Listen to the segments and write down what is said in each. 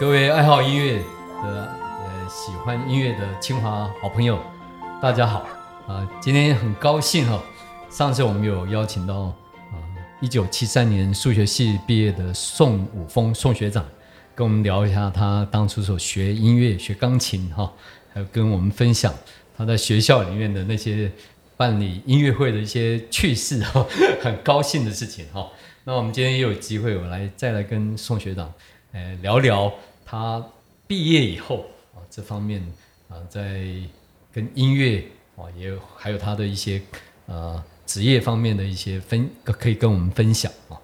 各位爱好音乐的、呃喜欢音乐的清华好朋友，大家好啊！今天很高兴哈，上次我们有邀请到啊，一九七三年数学系毕业的宋武峰宋学长，跟我们聊一下他当初所学音乐、学钢琴哈，还有跟我们分享他在学校里面的那些办理音乐会的一些趣事哈，很高兴的事情哈。那我们今天也有机会，我来再来跟宋学长，呃，聊聊他毕业以后啊这方面啊，在跟音乐啊，也还有他的一些呃职业方面的一些分，可以跟我们分享啊。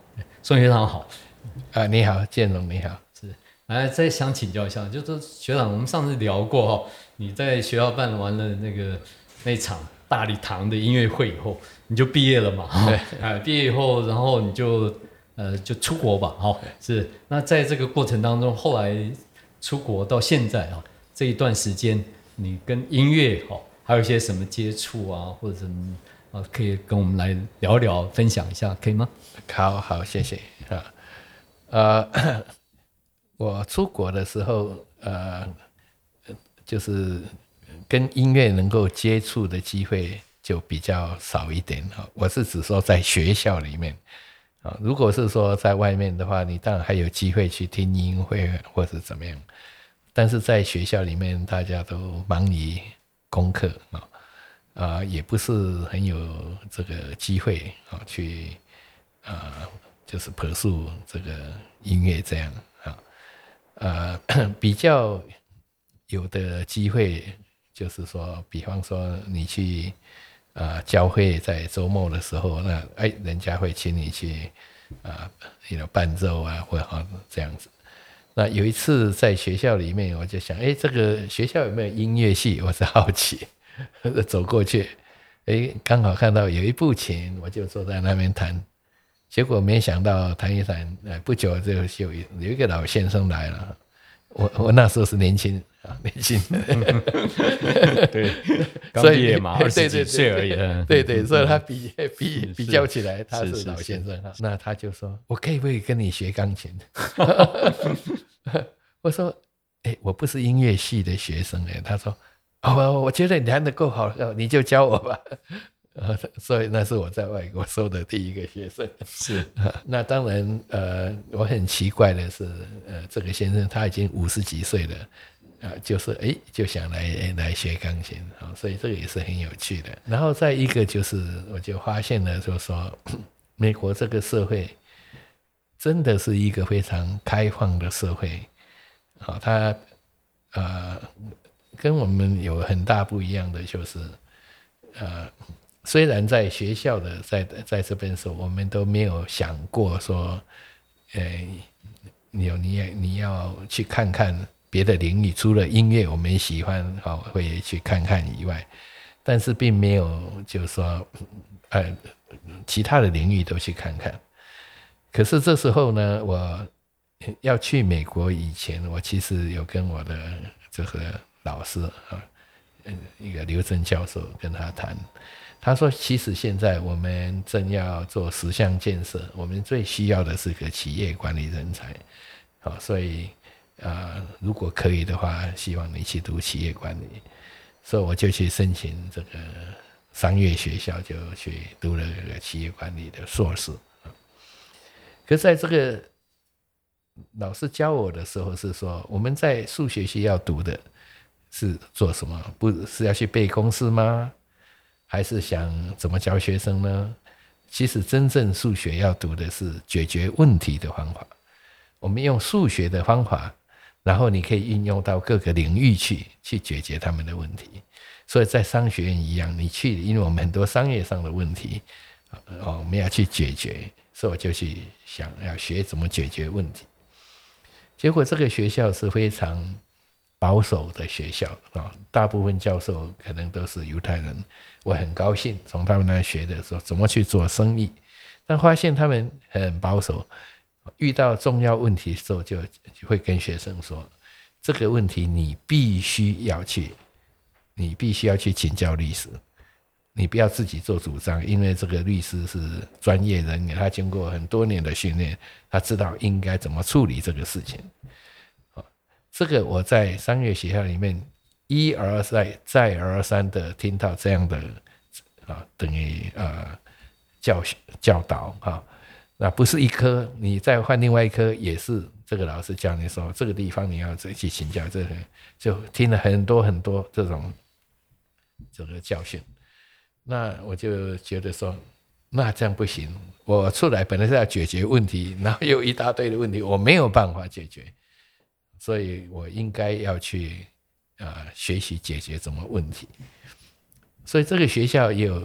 宋学长好，啊，你好，建龙你好，是，来再想请教一下，就是学长，我们上次聊过哈，你在学校办完了那个那场大礼堂的音乐会以后。你就毕业了嘛？对，哎，毕业以后，然后你就呃就出国吧，哈，是。那在这个过程当中，后来出国到现在啊，这一段时间，你跟音乐哈还有一些什么接触啊，或者什么啊，可以跟我们来聊聊，分享一下，可以吗？好好，谢谢啊。呃，我出国的时候，呃，就是跟音乐能够接触的机会。就比较少一点哈，我是只说在学校里面啊，如果是说在外面的话，你当然还有机会去听音乐会或者怎么样，但是在学校里面大家都忙于功课啊，啊也不是很有这个机会啊去啊就是朴素这个音乐这样啊，呃 比较有的机会就是说，比方说你去。啊，教会在周末的时候，那哎，人家会请你去啊，有伴奏啊，或者这样子。那有一次在学校里面，我就想，哎，这个学校有没有音乐系？我是好奇，走过去，哎，刚好看到有一部琴，我就坐在那边弹。结果没想到弹一弹，哎，不久就有有一个老先生来了。我我那时候是年轻。年轻，对，刚毕业嘛，二十几岁而已。对对，所以他比比比较起来，他是老先生哈。那他就说：“我可以不可以跟你学钢琴？” 我说：“哎，我不是音乐系的学生哎。”他说：“哦，我觉得你弹的够好，你就教我吧。”所以那是我在外国收的第一个学生。是，那当然，呃，我很奇怪的是，呃，这个先生他已经五十几岁了。啊，就是哎，就想来来学钢琴啊，所以这个也是很有趣的。然后再一个就是，我就发现了，就是说，美国这个社会真的是一个非常开放的社会，好，它呃跟我们有很大不一样的，就是呃，虽然在学校的在在这边时候，我们都没有想过说，呃，你你你要去看看。别的领域除了音乐我们喜欢好会去看看以外，但是并没有就是说，呃，其他的领域都去看看。可是这时候呢，我要去美国以前，我其实有跟我的这个老师啊，嗯，一个刘正教授跟他谈，他说其实现在我们正要做十项建设，我们最需要的是个企业管理人才，好，所以。啊，如果可以的话，希望你去读企业管理，所以我就去申请这个商业学校，就去读了这个企业管理的硕士。可在这个老师教我的时候，是说我们在数学系要读的是做什么？不是要去背公式吗？还是想怎么教学生呢？其实真正数学要读的是解决问题的方法。我们用数学的方法。然后你可以运用到各个领域去，去解决他们的问题。所以在商学院一样，你去，因为我们很多商业上的问题，哦，我们要去解决，所以我就去想要学怎么解决问题。结果这个学校是非常保守的学校啊，大部分教授可能都是犹太人。我很高兴从他们那学的时候，怎么去做生意，但发现他们很保守。遇到重要问题的时候，就会跟学生说：“这个问题你必须要去，你必须要去请教律师，你不要自己做主张，因为这个律师是专业人员，他经过很多年的训练，他知道应该怎么处理这个事情。”这个我在商业学校里面一而再再而三的听到这样的啊，等于呃教学教导啊，那不是一科，你再换另外一科也是这个老师教你说这个地方你要自己请教，这个就听了很多很多这种这个教训，那我就觉得说。那这样不行，我出来本来是要解决问题，然后有一大堆的问题，我没有办法解决，所以我应该要去啊学习解决什么问题。所以这个学校也有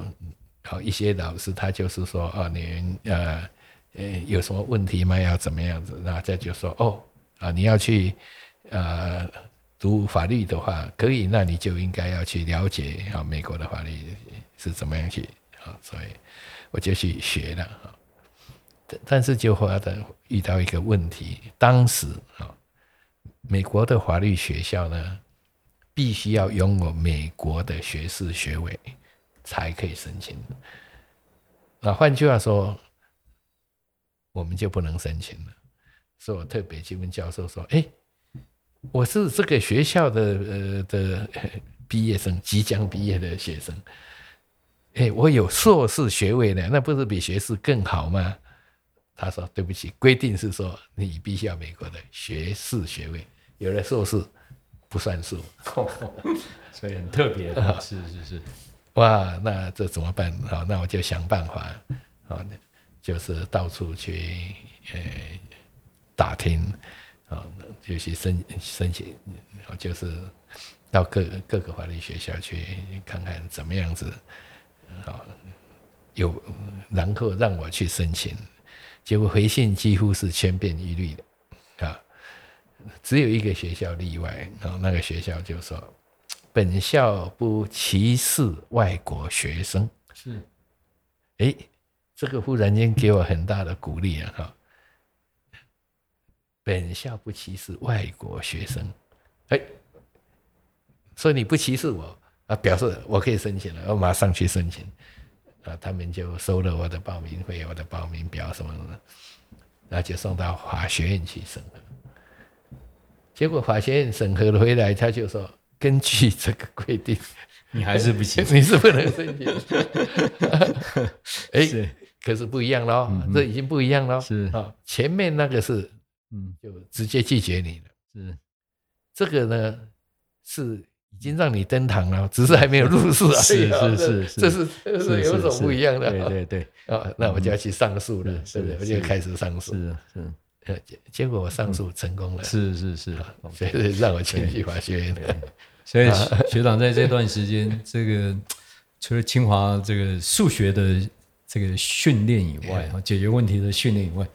好一些老师，他就是说啊，你呃呃有什么问题吗？要怎么样子？然后再就说哦啊，你要去呃读法律的话，可以，那你就应该要去了解啊美国的法律是怎么样去啊，所以。我就去学了啊，但是就发的遇到一个问题，当时啊，美国的法律学校呢，必须要拥有美国的学士学位才可以申请。那换句话说，我们就不能申请了。所以我特别去问教授说：“哎，我是这个学校的呃的毕业生，即将毕业的学生。”哎，我有硕士学位的，那不是比学士更好吗？他说：“对不起，规定是说你必须要美国的学士学位，有了硕士不算数。”所以很特别的，是是是。哇，那这怎么办？好，那我就想办法，啊，就是到处去呃打听，啊，就去申申请，就是到各各个法律学校去看看怎么样子。啊，有，然后让我去申请，结果回信几乎是千篇一律的，啊，只有一个学校例外，然后那个学校就说，本校不歧视外国学生，是，哎，这个忽然间给我很大的鼓励啊，哈，本校不歧视外国学生，哎，所以你不歧视我。啊，表示我可以申请了，我马上去申请，啊，他们就收了我的报名费、我的报名表什么的，那就送到法学院去审核。结果法学院审核了回来，他就说，根据这个规定，你还是不行，你是不能申请。哎，可是不一样喽，这已经不一样喽。是啊，前面那个是，嗯，就直接拒绝你了。是，这个呢是。已经让你登堂了，只是还没有入室而已。是是是，这是是有种不一样的。对对对，啊，那我就要去上诉了，是不对？我就开始上诉。是是，呃，结结果我上诉成功了。是是是，所以让我进去法学院。所以学长在这段时间，这个除了清华这个数学的这个训练以外，啊，解决问题的训练以外。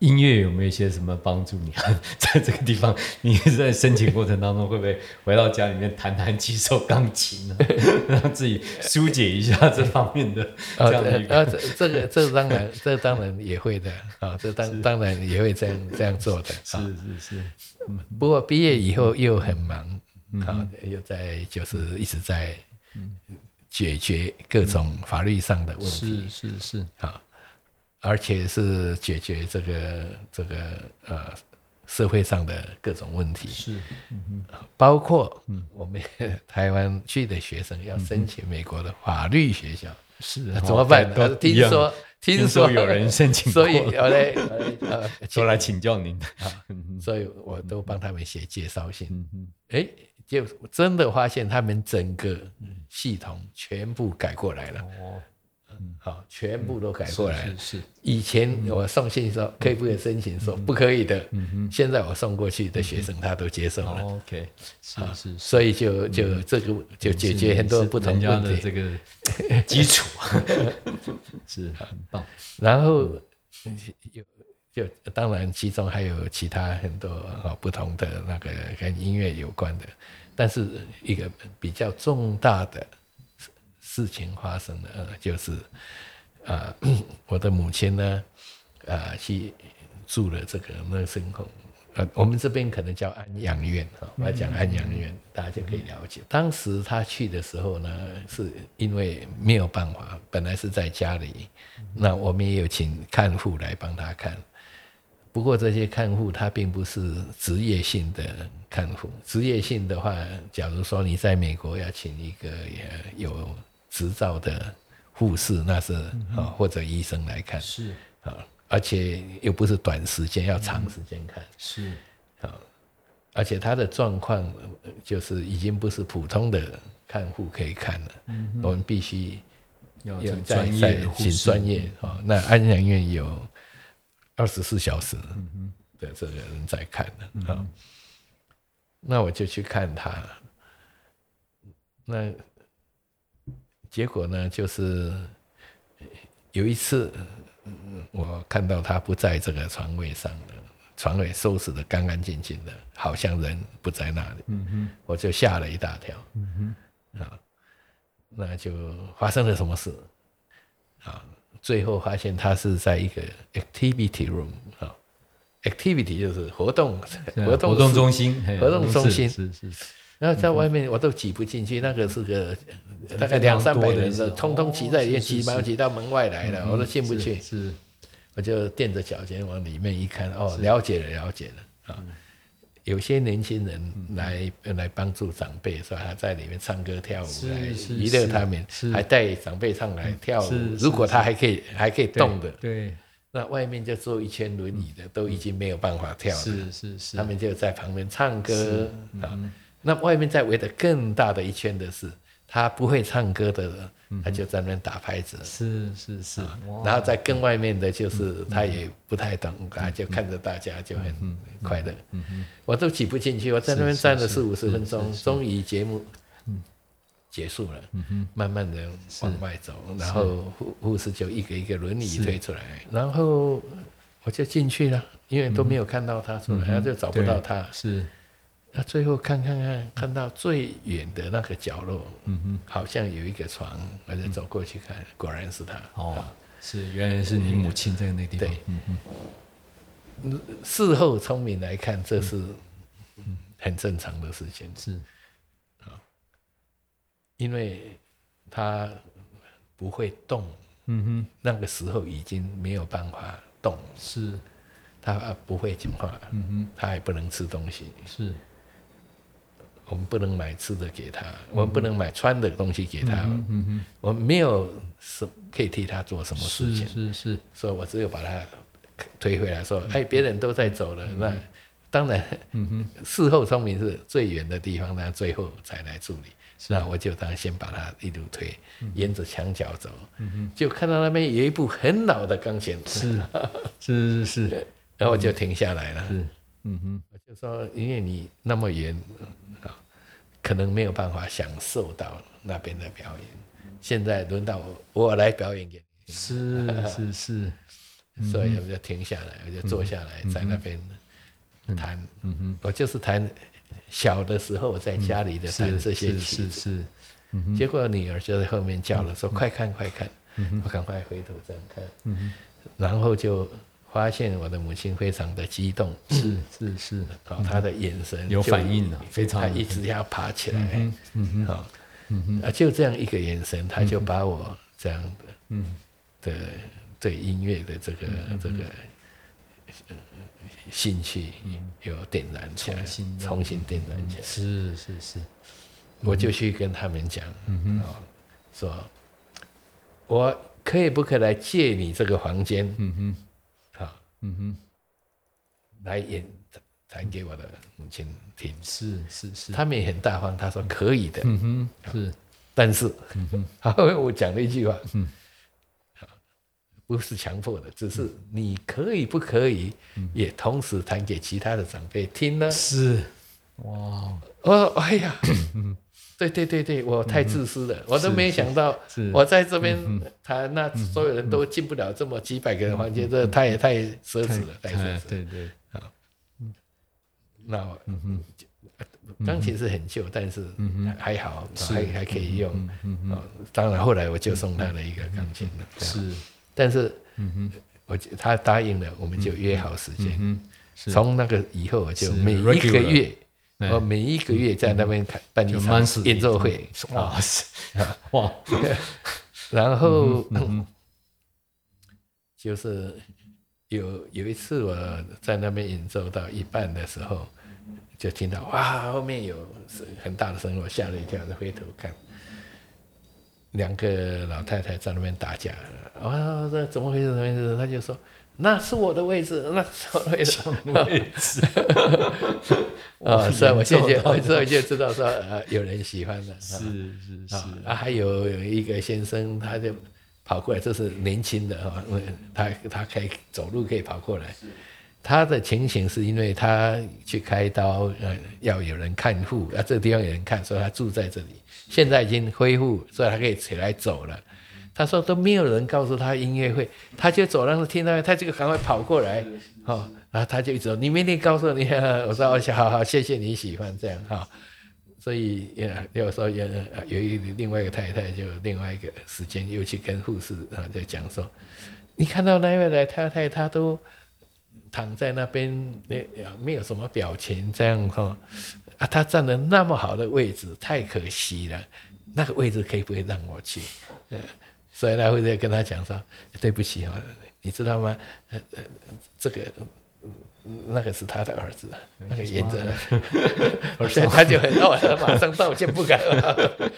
音乐有没有一些什么帮助？你看，在这个地方，你在申请过程当中，会不会回到家里面弹弹几首钢琴呢？让自己疏解一下这方面的 这样的一个。这这个这当然这当然也会的啊，这当当然也会这样这样做的。是是是。不过毕业以后又很忙啊，又在就是一直在解决各种法律上的问题。是是是。啊。而且是解决这个这个呃社会上的各种问题，是，包括我们 台湾去的学生要申请美国的法律学校，是怎么办？听说听说有人申请，所以我 来呃都来请教您啊，所以我都帮他们写介绍信。哎，就真的发现他们整个系统全部改过来了。哦。好，全部都改过来。是以前我送信说可以不可以申请，说不可以的。嗯哼。现在我送过去的学生他都接受了。OK。是是。所以就就这个就解决很多不同问题。这个 基础 是很棒。然后有就当然其中还有其他很多啊不同的那个跟音乐有关的，但是一个比较重大的。事情发生了，呃，就是，啊，我的母亲呢，啊，去住了这个乐生宫，呃，我们这边可能叫安养院，哈，我讲安养院，大家就可以了解。当时他去的时候呢，是因为没有办法，本来是在家里，那我们也有请看护来帮他看，不过这些看护他并不是职业性的看护，职业性的话，假如说你在美国要请一个呃有执照的护士，那是啊或者医生来看是。啊，而且又不是短时间，要长时间看。是。啊，而且他的状况呃就是已经不是普通的看护可以看了，我们必须要请在专在请业的护士。专业啊。那安养院有二十四小时的这个人在看的啊，那我就去看他，那结果呢，就是有一次嗯我看到他不在这个床位上了，床位收拾的干干净净的，好像人不在那里，嗯我就吓了一大跳。嗯啊，那就发生了什么事啊？最后发现他是在一个 activity room 啊，activity 就是活动哼，活动活动中心，活动中心。是是是。然后在外面我都挤不进去，那个是个大概两三百人的，通通挤在里面，挤满挤到门外来了，我都进不去。是。我就垫着脚尖往里面一看，哦，了解了，了解了啊。有些年轻人来来帮助长辈是吧？他在里面唱歌跳舞是来是娱乐他们是，还带长辈上来跳舞如果他还可以还可以动的，对，那外面就坐一圈轮椅的都已经没有办法跳了。是是是，他们就在旁边唱歌嗯啊。那外面再围的更大的一圈的是，他不会唱歌的人，他就在那边打拍子。是是是，然后在更外面的就是他也不太懂，他就看着大家就很快乐。我都挤不进去，我在那边站了四五十分钟，终于节目结束了，慢慢的往外走，然后护护士就一个一个轮椅推出来，然后我就进去了，因为都没有看到他出来，然后就找不到他。是那最后看看看，看到最远的那个角落，嗯哼好像有一个床，我就走过去看，果然是他。哦，是原来是你母亲在那地方。对，嗯哼。事后聪明来看，这是很正常的事情，是。因为他不会动，嗯哼。那个时候已经没有办法动，是。他不会讲话，嗯哼。他也不能吃东西，是我们不能买吃的给他，我们不能买穿的东西给他，嗯哼我们没有什可以替他做什么事情，是是所以我只有把他推回来说，哎，别人都在走了，那当然，事后聪明是最远的地方，那最后才来处理。那我就当先把他一路推，沿着墙角走，就看到那边有一部很老的钢琴，是是是是。然后我就停下来了。是嗯哼。我就说，因为你那么远啊，可能没有办法享受到那边的表演。现在轮到我，我来表演给你。是是是。所以我就停下来，我就坐下来在那边弹。嗯哼我就是弹小的时候我在家里的弹这些是曲子，是是嗯结果女儿就在后面叫了，说：“快看快看！”我赶快回头这样看，嗯然后就发现我的母亲非常的激动，是。是是哦，她的眼神有反应了非常她一直要爬起来，嗯哼啊，啊，就这样一个眼神，她就把我这样的嗯。的对音乐的这个这个呃兴趣有点燃起来，重新点燃起来。是是是。我就去跟他们讲，哦，说我可以不可以来借你这个房间，嗯哼。啊，嗯哼。来演弹给我的母亲听。是是是。他们也很大方，他说可以的，嗯哼是。但是，然后 我讲了一句话，嗯。不是强迫的，只是你可以不可以也同时弹给其他的长辈听呢？是。哇。哦哎呀，对对对对，我太自私了，我都没想到我在这边弹，那所有人都进不了这么几百个人房间，这太太奢侈了，太奢哎侈了。对对。那我钢琴是很旧，但是还好，还还可以用。嗯哦当然后来我就送他了一个钢琴了。是，但是嗯哼，我就他答应了，我们就约好时间。嗯是。从那个以后，我就每一个月，哎我每一个月在那边开办一就场演奏会，哇塞哇。然后就是有有一次我在那边演奏到一半的时候，就听到哇，后面有很大的声音，我吓了一跳，就回头看，两个老太太在那边打架，啊，这怎么回事？怎么回事？他就说那是我的位置，那是我的位置，位置。啊，所以我现在我所以就知道说，呃，有人喜欢了，是是是，啊，还有有一个先生，他就跑过来，这是年轻的哈，他他可以走路，可以跑过来。他的情形是因为他去开刀，呃，要有人看护，啊，这个地方有人看，所以他住在这里。现在已经恢复，所以他可以起来走了。他说都没有人告诉他音乐会，他就走廊上听到，他就赶快跑过来，哦，然后他就一直说：“你明天告诉你。”我说：“我好好，谢谢你喜欢这样哈。”所以也有时候也有一另外一个太太，就另外一个时间又去跟护士啊在讲说：“你看到那位来太太，她都躺在那边，那没有什么表情，这样哈啊，她站的那么好的位置，太可惜了。那个位置可以不可以让我去？”嗯。所以他会在跟他讲说：“对不起啊，你知道吗？呃呃，这个那个是他的儿子，那个演着，所以他就很哦，马上道歉不敢了。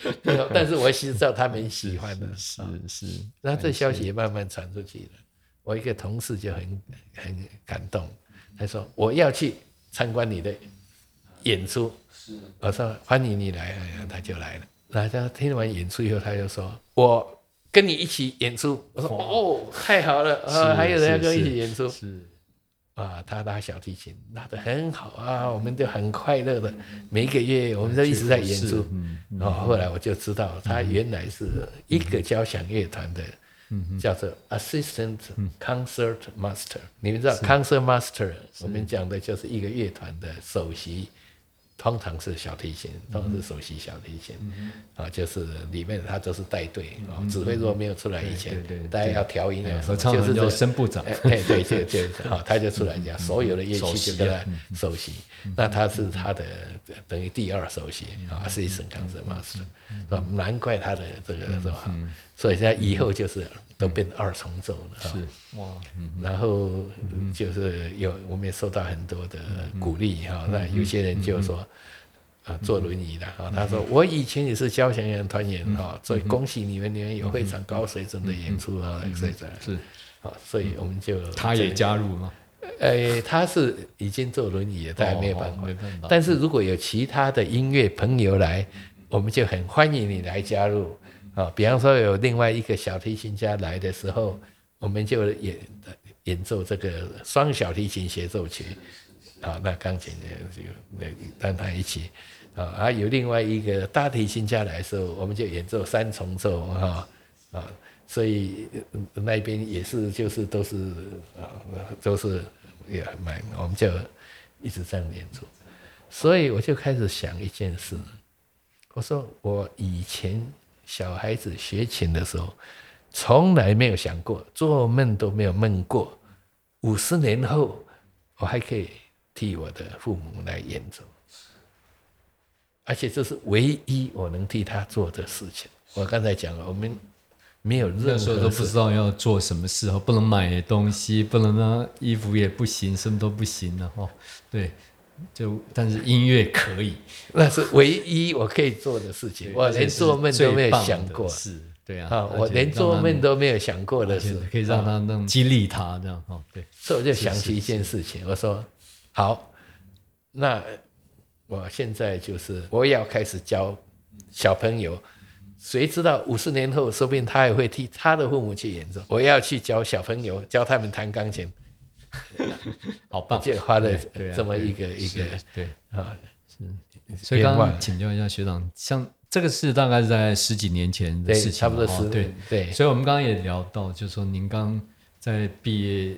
但是我是知道他们喜欢的，是是。那这消息也慢慢传出去了。我一个同事就很很感动，他说我要去参观你的演出。是，我说欢迎你来，他就来了。那他听完演出以后，他就说我。”跟你一起演出，我说哦，太好了呃！还有人要跟我一起演出，是啊，他拉小提琴拉得很好啊，我们就很快乐的，每一个月我们都一直在演出。然后后来我就知道，他原来是一个交响乐团的，叫做 Assistant Concert Master。你们知道 Concert Master，我们讲的就是一个乐团的首席。通常是小提琴，通常是首席小提琴，啊，就是里面他都是带队啊，指挥如果没有出来以前，大家要调音啊，就是叫声部长，哎，对，就就好，他就出来讲，所有的乐器就跟他首席，那他是他的等于第二首席啊，是一声康什嘛是，吧？难怪他的这个是吧？所以现在以后就是。都变二重奏了，是哇，然后就是有我们也受到很多的鼓励哈。那有些人就说啊，坐轮椅的哈，他说我以前也是交响乐团员哈，所以恭喜你们，你们有非常高水准的演出啊，所以是。啊，所以我们就他也加入吗？呃，他是已经坐轮椅了，他没有办法。但是如果有其他的音乐朋友来，我们就很欢迎你来加入。啊，比方说有另外一个小提琴家来的时候，我们就演演奏这个双小提琴协奏曲，啊，那钢琴呢就那让他一起，啊，还有另外一个大提琴家来的时候，我们就演奏三重奏，哈，啊，所以那边也是就是都是啊，都是也蛮，我们就一直这样演奏，所以我就开始想一件事，我说我以前。小孩子学琴的时候，从来没有想过，做梦都没有梦过，五十年后我还可以替我的父母来演奏，而且这是唯一我能替他做的事情。我刚才讲了，我们没有任何都不知道要做什么事，不能买东西，不能呢衣服也不行，什么都不行了哦，对。就但是音乐可以，那是唯一我可以做的事情。我连做梦都没有想过，是，对啊，啊，我连做梦都没有想过的事，可以让他能激励他这样哦，对。所以我就想起一件事情，我说好，那我现在就是我也要开始教小朋友，谁知道五十年后，说不定他也会替他的父母去演奏。我要去教小朋友，教他们弹钢琴。好棒！就花了这么一个一个对啊，是。所以刚刚请教一下学长，像这个是大概是在十几年前的事情，差不多十对对。所以我们刚刚也聊到，就是说您刚在毕业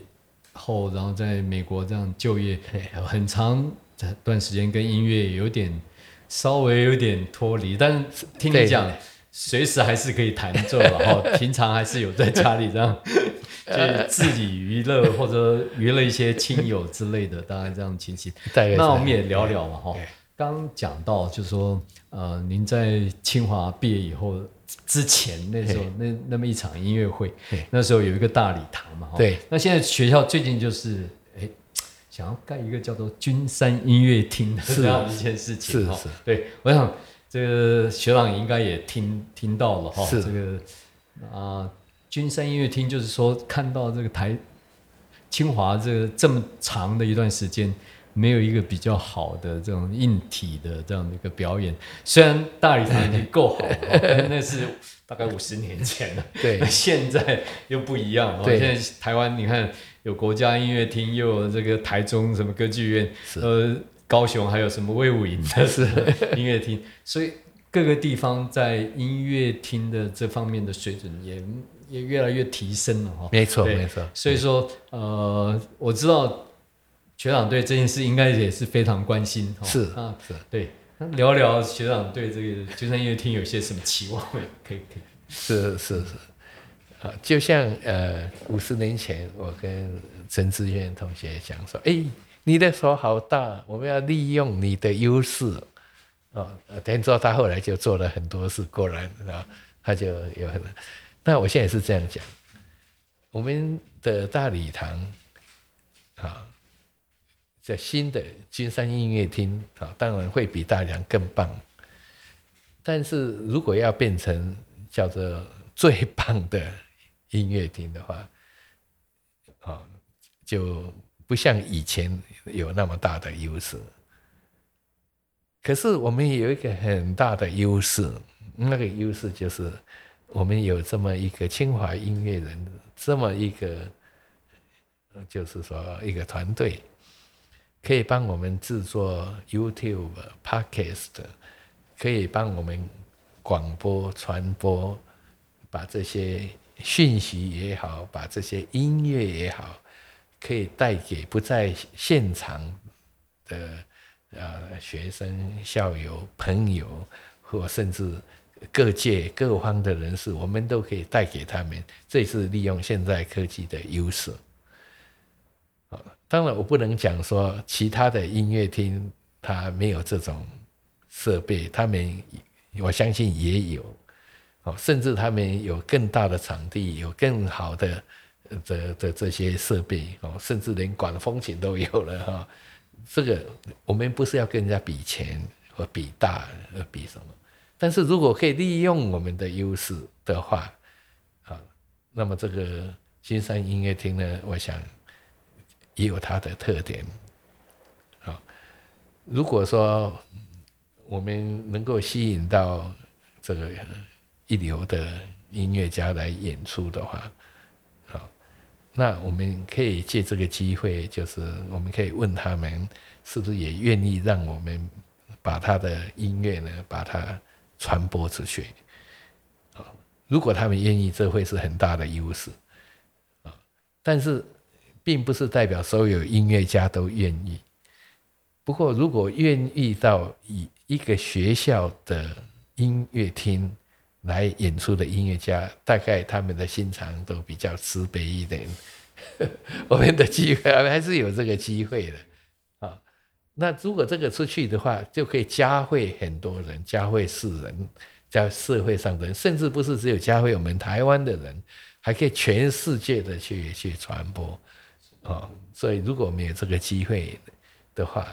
后，然后在美国这样就业很长这段时间，跟音乐有点稍微有点脱离，但是听你讲，随时还是可以弹奏然后 平常还是有在家里这样。就自己娱乐或者娱乐一些亲友之类的，大概这样情形。那我们也聊聊嘛，哈。刚讲到，就是说，呃，您在清华毕业以后之前，那时候那那么一场音乐会，那时候有一个大礼堂嘛，对。那现在学校最近就是，哎，想要盖一个叫做君山音乐厅的这样一件事情，是是。对，我想这个学长应该也听听到了哈，这个啊，君山音乐厅就是说看到这个台。清华这个这么长的一段时间，没有一个比较好的这种硬体的这样的一个表演。虽然大礼堂已经够好了，那是大概五十年前了。对，现在又不一样。对，现在台湾你看有国家音乐厅，又有这个台中什么歌剧院，呃，高雄还有什么魏武营的是音乐厅，所以各个地方在音乐厅的这方面的水准也。也越来越提升了哈，没错没错。所以说，呃，我知道学长对这件事应该也是非常关心哈。是啊，是。对，聊聊学长对这个君山音乐厅有些什么期望？可以可以。是是是，啊，就像呃五十年前，我跟陈志远同学讲说，哎，你的手好大，我们要利用你的优势。哦，等于说他后来就做了很多事，果然啊，他就有很。那我现在是这样讲，我们的大礼堂啊，在新的金山音乐厅啊，当然会比大礼堂更棒。但是如果要变成叫做最棒的音乐厅的话，啊，就不像以前有那么大的优势。可是我们有一个很大的优势，那个优势就是。我们有这么一个清华音乐人，这么一个，就是说一个团队，可以帮我们制作 YouTube、Podcast，可以帮我们广播传播，把这些讯息也好，把这些音乐也好，可以带给不在现场的呃学生、校友、朋友，或甚至。各界各方的人士，我们都可以带给他们，这是利用现在科技的优势。啊，当然我不能讲说其他的音乐厅它没有这种设备，他们我相信也有，哦，甚至他们有更大的场地，有更好的的的这些设备，哦，甚至连管风琴都有了哈。这个我们不是要跟人家比钱或比大，而比什么？但是如果可以利用我们的优势的话，啊，那么这个金山音乐厅呢，我想也有它的特点，啊，如果说我们能够吸引到这个一流的音乐家来演出的话，那我们可以借这个机会，就是我们可以问他们，是不是也愿意让我们把他的音乐呢，把它传播出去，啊，如果他们愿意，这会是很大的优势，啊，但是并不是代表所有音乐家都愿意。不过，如果愿意到一一个学校的音乐厅来演出的音乐家，大概他们的心肠都比较慈悲一点，我们的机会还是有这个机会的。啊。那如果这个出去的话，就可以加会很多人，加会世人，加社会上的人，甚至不是只有加会我们台湾的人，还可以全世界的去去传播，啊，所以如果没有这个机会的话，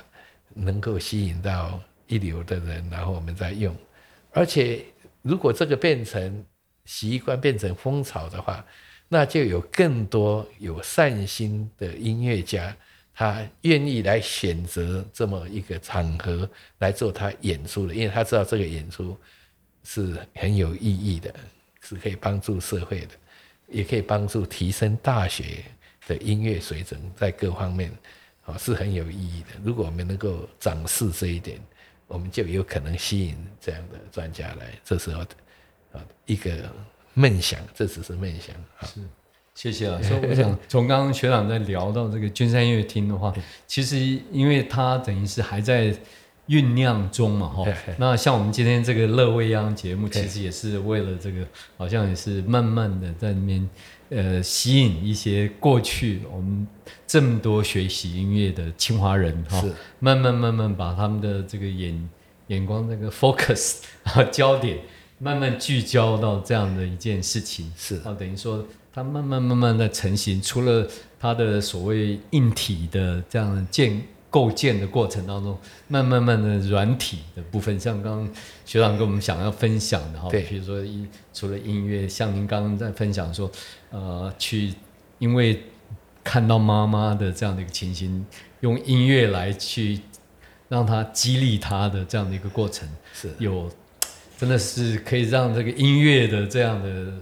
能够吸引到一流的人，然后我们再用，而且如果这个变成习惯，变成风潮的话，那就有更多有善心的音乐家。他愿意来选择这么一个场合来做他演出的，因为他知道这个演出是很有意义的，是可以帮助社会的，也可以帮助提升大学的音乐水准，在各方面啊是很有意义的。如果我们能够展示这一点，我们就有可能吸引这样的专家来。这时候啊，一个梦想，这只是梦想啊。谢谢啊。所以我想 从刚刚学长在聊到这个君山音乐厅的话，其实因为它等于是还在酝酿中嘛，哈。那像我们今天这个乐未央节目，其实也是为了这个，好像也是慢慢的在那边呃吸引一些过去我们这么多学习音乐的清华人哈、是。慢慢慢慢把他们的这个眼眼光那个 focus 啊焦点慢慢聚焦到这样的一件事情，是。啊，等于说它慢慢慢慢的成型，除了它的所谓硬体的这样的建构建的过程当中，慢慢慢的软体的部分，像刚刚学长跟我们想要分享的哈，对。比如说一除了音乐，像您刚刚在分享说，呃，去因为看到妈妈的这样的一个情形，用音乐来去让他激励他的这样的一个过程，是。有真的是可以让这个音乐的这样的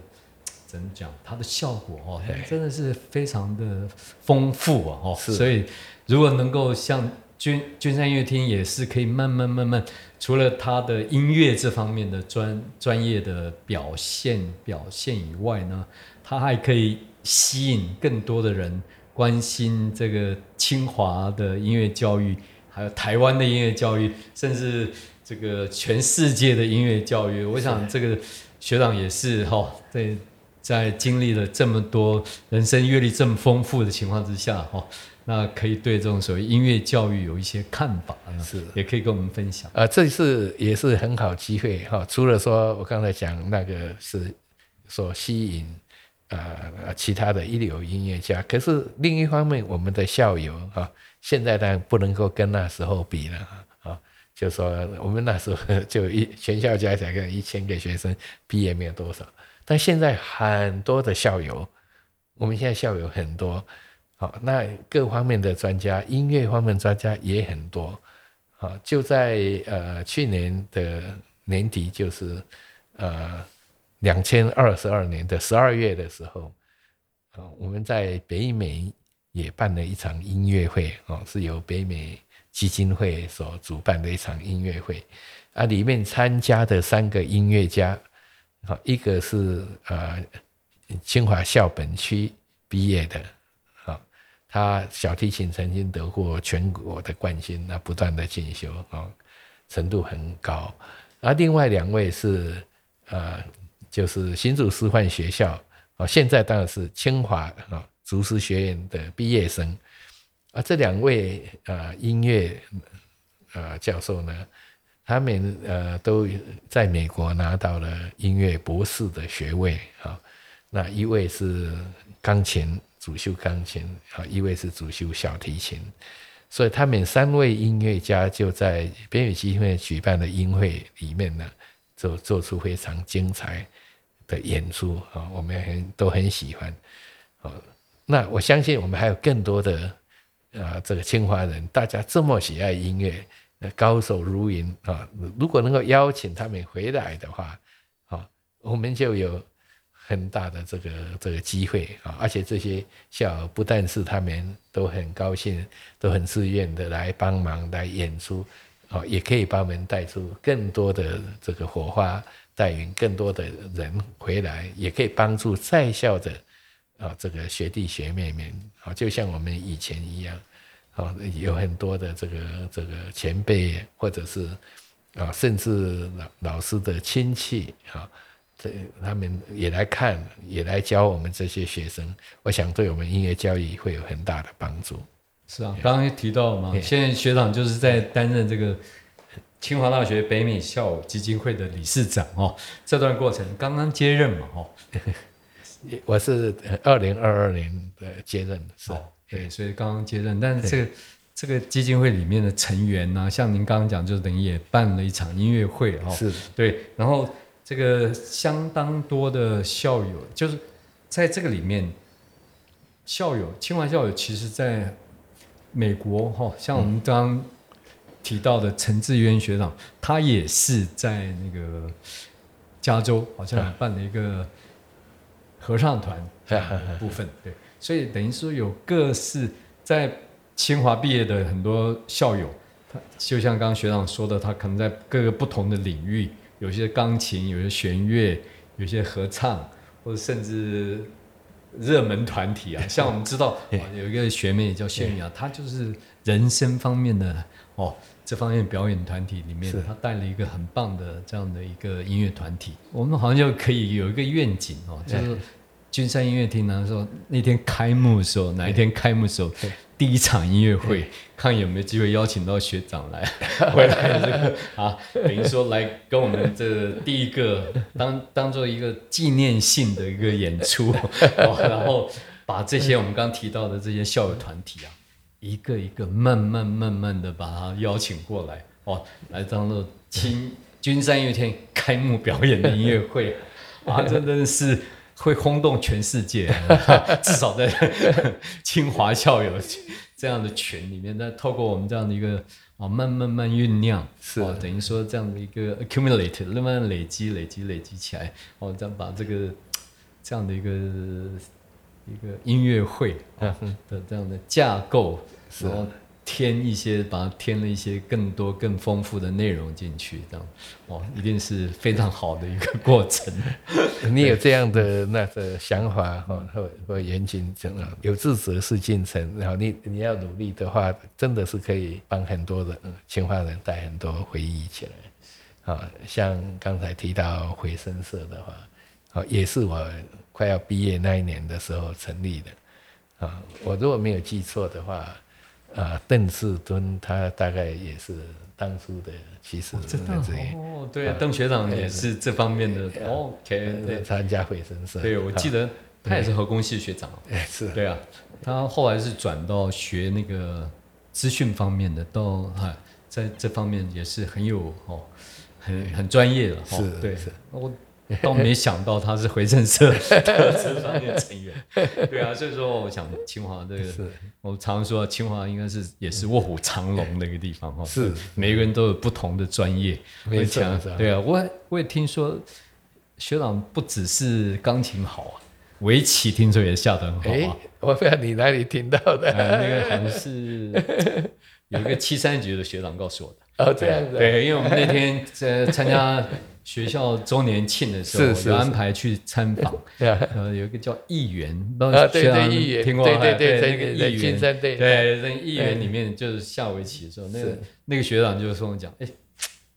怎么讲，它的效果哦，真的是非常的丰富啊哦，所以如果能够像君君山音乐厅也是可以慢慢慢慢，除了他的音乐这方面的专专业的表现表现以外呢，他还可以吸引更多的人关心这个清华的音乐教育，还有台湾的音乐教育，甚至这个全世界的音乐教育。我想这个学长也是哈、在在经历了这么多人生阅历这么丰富的情况之下哈、那可以对这种所谓音乐教育有一些看法呢，是也可以跟我们分享。呃，这次也是很好机会哈、除了说我刚才讲那个是所吸引呃其他的一流音乐家，可是另一方面，我们的校友啊、现在当然不能够跟那时候比了啊。就说我们那时候就一全校加起来一千个学生，毕业没有多少，但现在很多的校友，我们现在校友很多，好，那各方面的专家，音乐方面专家也很多。啊，就在呃去年的年底，就是呃两千二十二年的十二月的时候，啊，我们在北美也办了一场音乐会，哦，是由北美基金会所主办的一场音乐会，啊，里面参加的三个音乐家，啊，一个是呃清华校本区毕业的，啊。他小提琴曾经得过全国的冠军，那不断的进修啊、程度很高。而另外两位是呃，就是新竹师范学校啊、现在当然是清华啊竹师学院的毕业生。啊，这两位呃音乐呃教授呢，他们呃都在美国拿到了音乐博士的学位啊、那一位是钢琴主修钢琴，啊，一位是主修小提琴，所以他们三位音乐家就在北美基金会举办的音会里面呢，就做出非常精彩的演出啊，我们很都很喜欢。哦，那我相信我们还有更多的啊，这个清华人，大家这么喜爱音乐，高手如云啊，如果能够邀请他们回来的话，啊，我们就有很大的这个这个机会啊，而且这些校不但是他们都很高兴，都很自愿的来帮忙来演出，啊，也可以帮我们带出更多的这个火花，带领更多的人回来，也可以帮助在校的啊这个学弟学妹们，啊，就像我们以前一样，啊，有很多的这个这个前辈或者是啊，甚至老老师的亲戚啊。这他们也来看，也来教我们这些学生，我想对我们音乐教育会有很大的帮助。是啊，刚刚也提到了嘛，现在学长就是在担任这个清华大学北美校友基金会的理事长哦。这段过程刚刚接任嘛，哦，我是二零二二年的接任的，是。哦，对，所以刚刚接任，但是这个这个基金会里面的成员呢、像您刚刚讲，就等于也办了一场音乐会哦，是。对，然后这个相当多的校友，就是在这个里面，校友清华校友，其实在美国哈、像我们刚刚提到的陈志渊学长，他也是在那个加州，好像办了一个合唱团 部分，对，所以等于说有各式在清华毕业的很多校友，他就像刚刚学长说的，他可能在各个不同的领域，有些钢琴，有些弦乐，有些合唱，或者甚至热门团体啊，像我们知道、哦有一个学妹叫谢敏啊，她就是人生方面的哦，这方面表演团体里面他，带了一个很棒的这样的一个音乐团体，我们好像就可以有一个愿景哦，就是君山音乐厅呢说那天开幕的时候，哪一天开幕的时候，第一场音乐会，看有没有机会邀请到学长来 回来这个 啊，等于说来跟我们这第一个当当做一个纪念性的一个演出，哦然后把这些我们刚刚提到的这些校友团体啊，一个一个慢慢慢慢的把他邀请过来，哦，来当做青君山音乐厅开幕表演的音乐会，啊，真的是会轰动全世界，至少在 清华校友这样的群里面，那透过我们这样的一个啊，慢慢慢酝酿，是。哦，等于说这样的一个 accumulate，慢慢累积、累积、累积起来，哦，这样把这个这样的一个一个音乐会啊的这样的架构，然后添一些，把它添了一些更多、更丰富的内容进去，这样，哦，一定是非常好的一个过程。你有这样的那个想法哈，或或严谨真的，有志者事竟成。然后你你要努力的话，真的是可以帮很多的嗯清华人带很多回忆起来。啊，像刚才提到回声社的话，啊，也是我快要毕业那一年的时候成立的。啊，我如果没有记错的话，啊，邓世敦他大概也是当初的，其实真的这里哦，对啊，邓学长也是这方面的。哦 OK，对参加回声社。对，我记得他也是核工系学长。哎，是对啊，他后来是转到学那个资讯方面的，到哈在这方面也是很有哦，很很专业的。哦是对是，我倒没想到他是回政社的这方面的成员。对啊，所以说我想清华这个，是我常说清华应该是也是卧虎藏龙的一个地方哈。是每个人都有不同的专业，没错对啊，我也我也听说学长不只是钢琴好啊，围棋听说也下得很好哎啊。，我不知道你哪里听到的。呃，那个好像是有一个七三局的学长告诉我的。哦，这样子啊。对，因为我们那天在参加学校周年庆的时候，是是有安排去参访。对啊，呃，有一个叫议员，不知啊对对议员听过对对哎对在那个在议员，金山对对，那议员里面就是下围棋的时候，那个是那个学长就跟我讲，哎。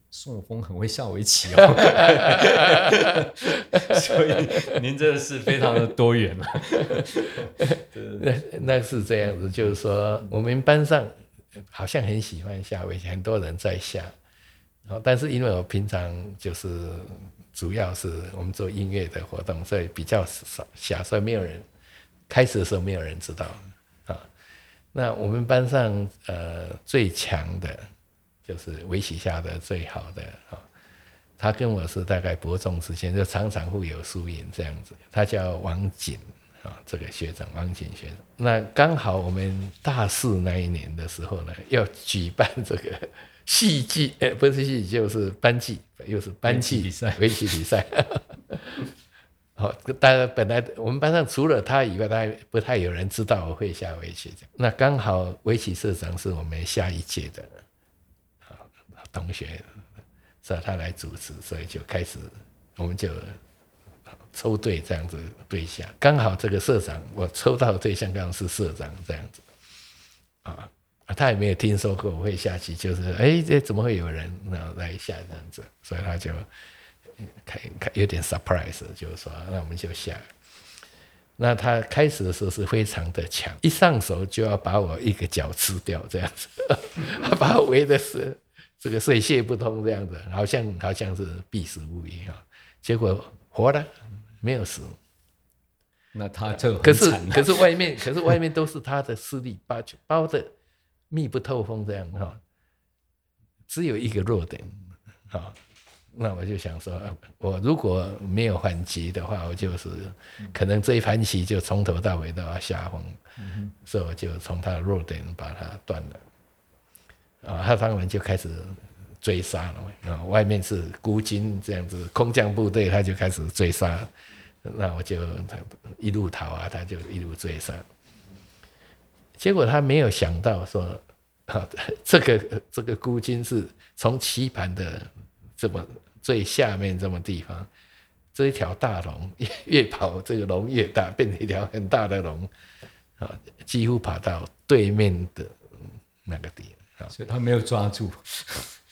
宋永峰很会下围棋哦，所以您真的是非常的多元 嘛。那那是这样子，就是说我们班上好像很喜欢下围棋，很多人在下。然后，但是因为我平常就是主要是我们做音乐的活动，所以比较少下，所以没有人开始的时候没有人知道啊。那我们班上呃最强的就是围棋下的最好的啊。他跟我是大概伯仲之间，就常常互有输赢这样子。他叫王锦啊，这个学长王锦学长。那刚好我们大四那一年的时候呢，要举办这个戏剧，哎，不是戏剧，就是班级，又是班级比赛围棋比赛。好，大家本来我们班上除了他以外，大家不太有人知道我会下围棋。那刚好围棋社长是我们下一届的啊同学，是他来主持，所以就开始我们就抽对这样子对象。刚好这个社长我抽到的对象刚好是社长这样子啊，他也没有听说过我会下棋，就是哎，这怎么会有人然后来下这样子，所以他就。开开有点 surprise，就是说，那我们就下。那他开始的时候是非常的强，一上手就要把我一个脚吃掉，这样子，他把我围的是这个水泄不通，这样子，好像好像是必死无疑啊。结果活了，没有死。那他就可是可是外面可是外面都是他的势力包包的密不透风这样哈，只有一个弱点，好。那我就想说，我如果没有反击的话，我就是可能这一盘棋就从头到尾都要下风，所以我就从他的弱点把它断了。啊，他当然就开始追杀了。啊，外面是孤军这样子，空降部队，他就开始追杀。那我就一路逃啊，他就一路追杀。结果他没有想到说，啊，这个这个孤军是从棋盘的这么最下面这么地方，这一条大龙越 越跑，这个龙越大，变成一条很大的龙，啊，几乎跑到对面的那个地方。所以他没有抓住。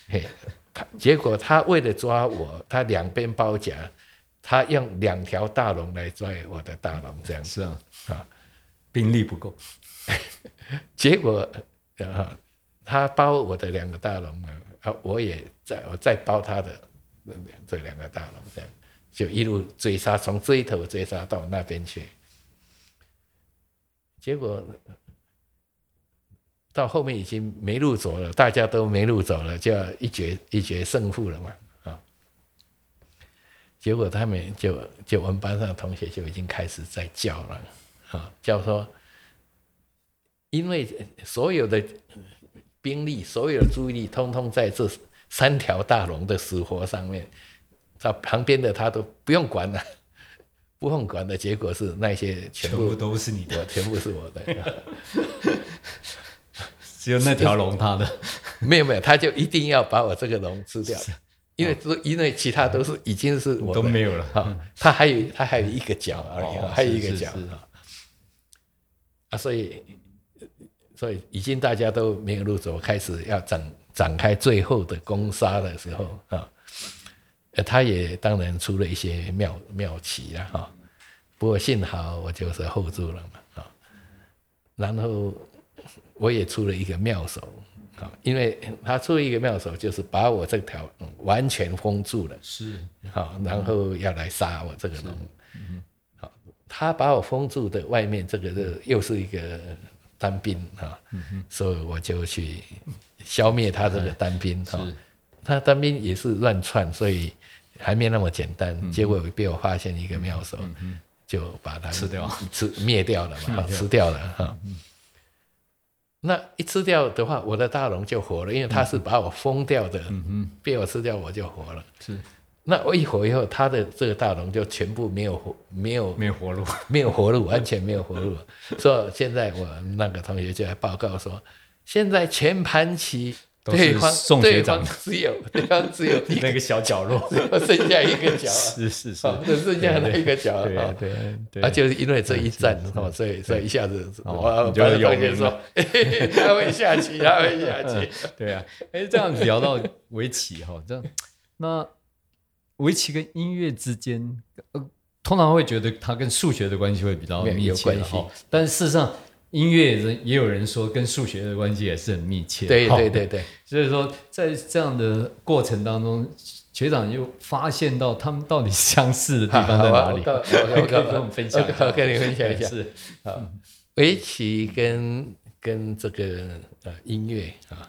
嘿，他结果他为了抓我，他两边包夹，他用两条大龙来拽我的大龙，这样子是啊，啊。兵力不够，结果啊，他包我的两个大龙呢，啊，我也在我再包他的这两个大龙，这样就一路追杀，从这一头追杀到那边去。结果到后面已经没路走了，大家都没路走了，就要一决一决胜负了嘛，啊。结果他们就就我们班上的同学就已经开始在叫了。啊，叫说，因为所有的兵力、所有的注意力，通通在这三条大龙的死活上面，他旁边的他都不用管了，不用管的结果是那些全部都是你的，全部是我的，只有那条龙他的，没有没有，他就一定要把我这个龙吃掉，因为因为其他都是已经是我都没有了，哈，他还有他还有一个角而已，还有一个角。所以，所以已经大家都没有路走，开始要展展开最后的攻杀的时候啊，呃，他也当然出了一些妙妙棋了哈。不过幸好我就是 hold 住了嘛啊。然后我也出了一个妙手啊，因为他出一个妙手，就是把我这条完全封住了，是好，然后要来杀我这个龙。他把我封住的外面这个又是一个单兵啊，所以我就去消灭他这个单兵啊。他单兵也是乱窜，所以还没那么简单。结果被我发现一个妙手，就把他吃掉、吃灭掉了嘛，吃掉了哈。那一吃掉的话，我的大龙就活了，因为他是把我封掉的，被我吃掉我就活了。是。那我一活以后，他的这个大龙就全部没有活，没有没有活路，没有活路，完全没有活路。所以现在我那个同学就来报告说，现在全盘棋对方对方只有对方只有那个小角落，剩下一个角，是是是，只剩下那一个角对对对，啊，就是因为这一战，哦，所以所以一下子，我就有人说他会下棋，他会下 棋，对啊，哎，这样子聊到围棋哈，这样那。围棋跟音乐之间，呃，通常会觉得它跟数学的关系会比较密切哈。但事实上，音乐人也有人说跟数学的关系也是很密切。对对对对。所以说，在这样的过程当中，学长又发现到他们到底相似的地方在哪里？可以跟我们分享。我跟你分享一下。是啊，围棋跟跟这个呃音乐啊，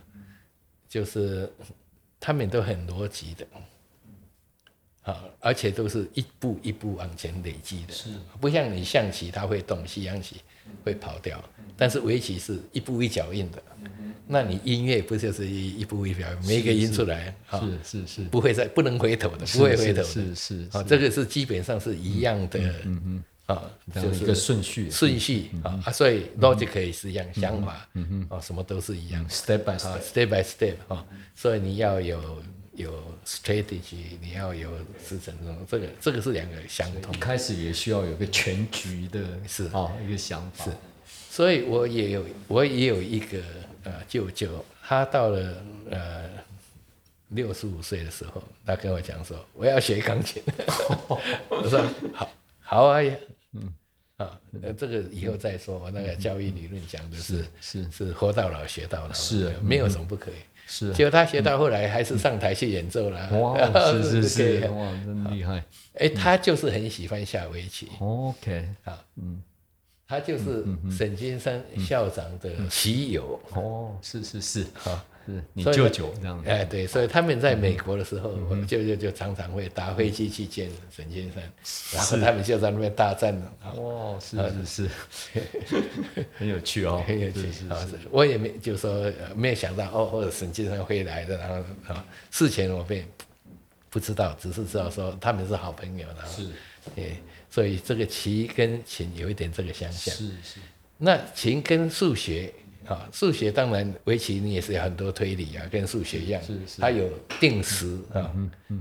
就是他们都很逻辑的。啊，而且都是一步一步往前累积的，是。不像你象棋它会动，西洋棋会跑掉，但是围棋是一步一脚印的。那你音乐不就是一一步一脚，每一个音出来，是是是，不会再不能回头的，不会回头的，是是啊，这个是基本上是一样的，嗯嗯啊，就是一个顺序。顺序啊啊，所以 logic 也是一样，想法，嗯嗯，啊，什么都是一样，step by step，step by step 啊，所以你要有。有 strategy，你要有思程，这个这个是两个相同。一开始也需要有个全局的，是啊，一个想法。是，所以我也有，我也有一个呃舅舅，他到了呃六十五岁的时候，他跟我讲说，我要学钢琴。我说好，好啊，嗯啊，那这个以后再说。我那个教育理论讲的是是是活到老学到老，是没有什么不可以。是，结果他学到后来还是上台去演奏了。哇，是是是，哇，真厉害。哎，他就是很喜欢下围棋。OK，啊，嗯，他就是沈金山校长的棋友。哦，是是是，好。是你舅舅这样子，哎，对，所以他们在美国的时候，我舅舅就常常会搭飞机去见沈先生，然后他们就在那边大战了。哦，是是是，很有趣哦，很有趣。啊，我也没就说没有想到哦，或者沈先生会来的，然后啊，事前我并不知道，只是知道说他们是好朋友，然后是，哎，所以这个棋跟琴有一点这个相像。是是，那琴跟数学。啊，数学当然围棋你也是有很多推理啊，跟数学一样，是是，它有定时啊，